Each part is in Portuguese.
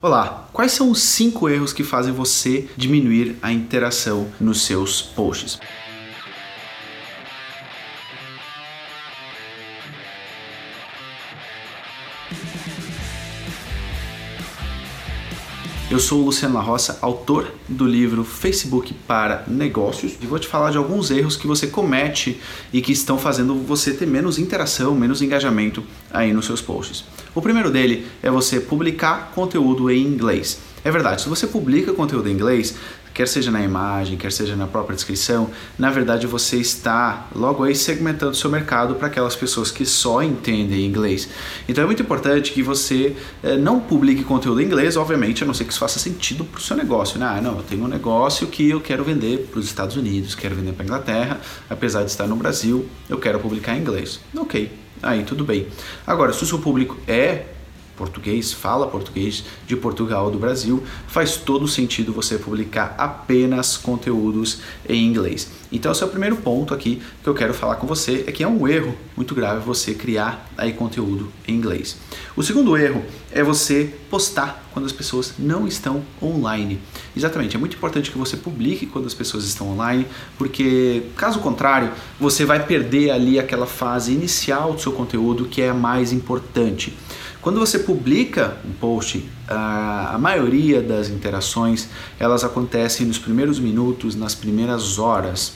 Olá, quais são os 5 erros que fazem você diminuir a interação nos seus posts? Eu sou o Luciano La Roça, autor do livro Facebook para Negócios, e vou te falar de alguns erros que você comete e que estão fazendo você ter menos interação, menos engajamento aí nos seus posts. O primeiro dele é você publicar conteúdo em inglês. É verdade, se você publica conteúdo em inglês, quer seja na imagem, quer seja na própria descrição, na verdade você está logo aí segmentando seu mercado para aquelas pessoas que só entendem inglês. Então é muito importante que você eh, não publique conteúdo em inglês, obviamente, a não ser que isso faça sentido para o seu negócio. Né? Ah, não, eu tenho um negócio que eu quero vender para os Estados Unidos, quero vender para a Inglaterra, apesar de estar no Brasil, eu quero publicar em inglês. Ok, aí tudo bem. Agora, se o seu público é português, fala português de Portugal, do Brasil, faz todo sentido você publicar apenas conteúdos em inglês. Então, esse é o primeiro ponto aqui que eu quero falar com você, é que é um erro muito grave você criar aí conteúdo em inglês. O segundo erro é você postar quando as pessoas não estão online. Exatamente, é muito importante que você publique quando as pessoas estão online, porque caso contrário, você vai perder ali aquela fase inicial do seu conteúdo que é a mais importante. Quando você publica um post, a maioria das interações elas acontecem nos primeiros minutos, nas primeiras horas.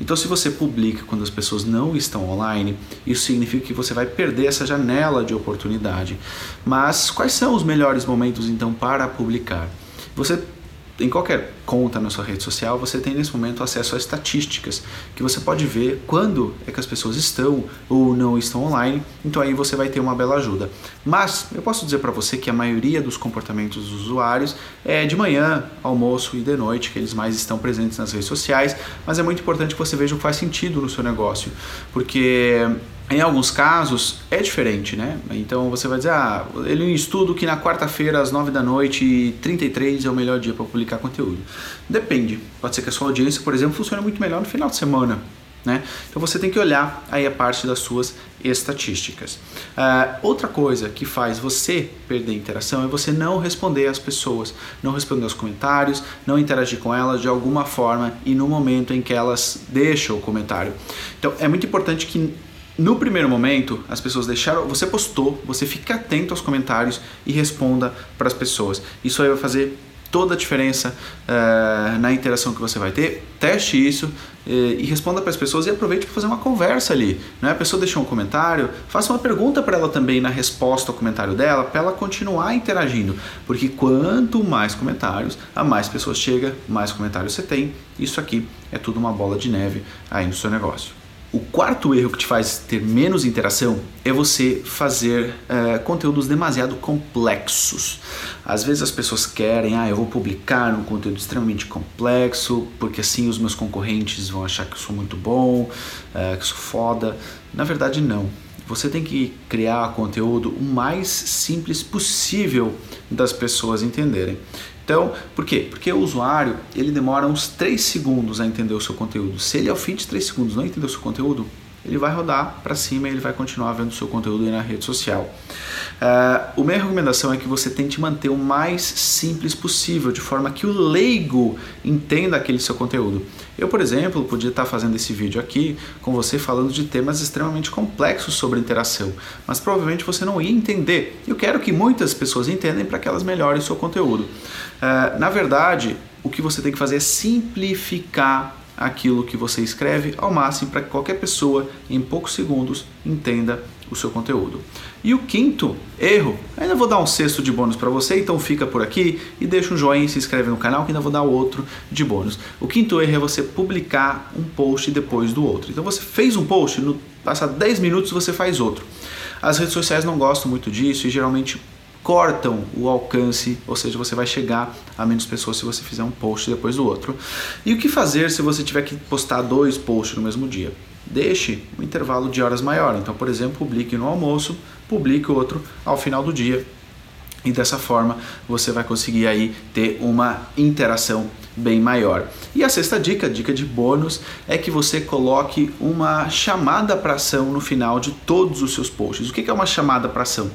Então, se você publica quando as pessoas não estão online, isso significa que você vai perder essa janela de oportunidade. Mas quais são os melhores momentos então para publicar? Você em qualquer conta na sua rede social, você tem nesse momento acesso a estatísticas que você pode ver quando é que as pessoas estão ou não estão online. Então aí você vai ter uma bela ajuda. Mas eu posso dizer para você que a maioria dos comportamentos dos usuários é de manhã, almoço e de noite que eles mais estão presentes nas redes sociais. Mas é muito importante que você veja o que faz sentido no seu negócio, porque em alguns casos é diferente, né? Então você vai dizer, ah, ele estudo que na quarta-feira às 9 da noite e 33 é o melhor dia para publicar conteúdo. Depende. Pode ser que a sua audiência, por exemplo, funcione muito melhor no final de semana. Né? Então você tem que olhar aí a parte das suas estatísticas. Uh, outra coisa que faz você perder interação é você não responder às pessoas, não responder aos comentários, não interagir com elas de alguma forma e no momento em que elas deixam o comentário. Então é muito importante que no primeiro momento, as pessoas deixaram. Você postou, você fica atento aos comentários e responda para as pessoas. Isso aí vai fazer toda a diferença uh, na interação que você vai ter. Teste isso uh, e responda para as pessoas e aproveite para fazer uma conversa ali. Né? A pessoa deixou um comentário, faça uma pergunta para ela também na resposta ao comentário dela, para ela continuar interagindo. Porque quanto mais comentários, a mais pessoas chega, mais comentários você tem. Isso aqui é tudo uma bola de neve aí no seu negócio. O quarto erro que te faz ter menos interação é você fazer uh, conteúdos demasiado complexos. Às vezes as pessoas querem, ah, eu vou publicar um conteúdo extremamente complexo, porque assim os meus concorrentes vão achar que eu sou muito bom, uh, que sou foda. Na verdade, não. Você tem que criar conteúdo o mais simples possível das pessoas entenderem. Então, por quê? Porque o usuário ele demora uns 3 segundos a entender o seu conteúdo. Se ele ao fim de 3 segundos não entender o seu conteúdo, ele vai rodar para cima e ele vai continuar vendo seu conteúdo aí na rede social. Uh, a minha recomendação é que você tente manter o mais simples possível, de forma que o leigo entenda aquele seu conteúdo. Eu, por exemplo, podia estar fazendo esse vídeo aqui com você falando de temas extremamente complexos sobre interação, mas provavelmente você não ia entender. Eu quero que muitas pessoas entendam para que elas melhorem o seu conteúdo. Uh, na verdade, o que você tem que fazer é simplificar aquilo que você escreve ao máximo para que qualquer pessoa em poucos segundos entenda o seu conteúdo. E o quinto erro, ainda vou dar um sexto de bônus para você, então fica por aqui e deixa um joinha se inscreve no canal que ainda vou dar outro de bônus. O quinto erro é você publicar um post depois do outro. Então você fez um post, no passar 10 minutos você faz outro. As redes sociais não gostam muito disso e geralmente cortam o alcance, ou seja, você vai chegar a menos pessoas se você fizer um post depois do outro. E o que fazer se você tiver que postar dois posts no mesmo dia? Deixe um intervalo de horas maior. Então, por exemplo, publique no almoço, publique outro ao final do dia e dessa forma você vai conseguir aí ter uma interação bem maior. E a sexta dica, dica de bônus, é que você coloque uma chamada para ação no final de todos os seus posts. O que é uma chamada para ação?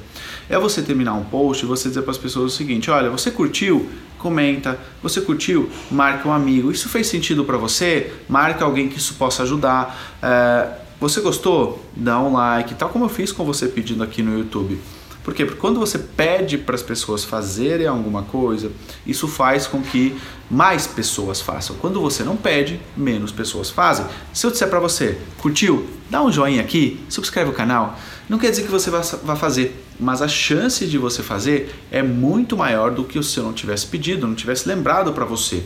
É você terminar um post e você dizer para as pessoas o seguinte: olha, você curtiu? Comenta. Você curtiu? Marca um amigo. Isso fez sentido para você? Marca alguém que isso possa ajudar. É, você gostou? Dá um like, tal como eu fiz com você pedindo aqui no YouTube. Por quê? Porque quando você pede para as pessoas fazerem alguma coisa, isso faz com que mais pessoas façam. Quando você não pede, menos pessoas fazem. Se eu disser para você, curtiu? Dá um joinha aqui, subscreve o canal. Não quer dizer que você vai fazer, mas a chance de você fazer é muito maior do que se eu não tivesse pedido, não tivesse lembrado para você.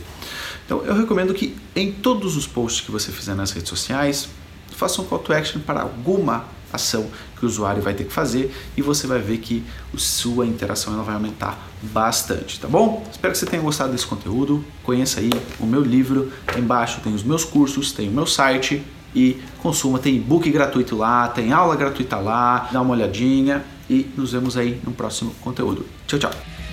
Então eu recomendo que em todos os posts que você fizer nas redes sociais, faça um call to action para alguma ação que o usuário vai ter que fazer e você vai ver que sua interação ela vai aumentar bastante, tá bom? Espero que você tenha gostado desse conteúdo. Conheça aí o meu livro, embaixo tem os meus cursos, tem o meu site e consuma, tem e-book gratuito lá, tem aula gratuita lá, dá uma olhadinha e nos vemos aí no próximo conteúdo. Tchau, tchau.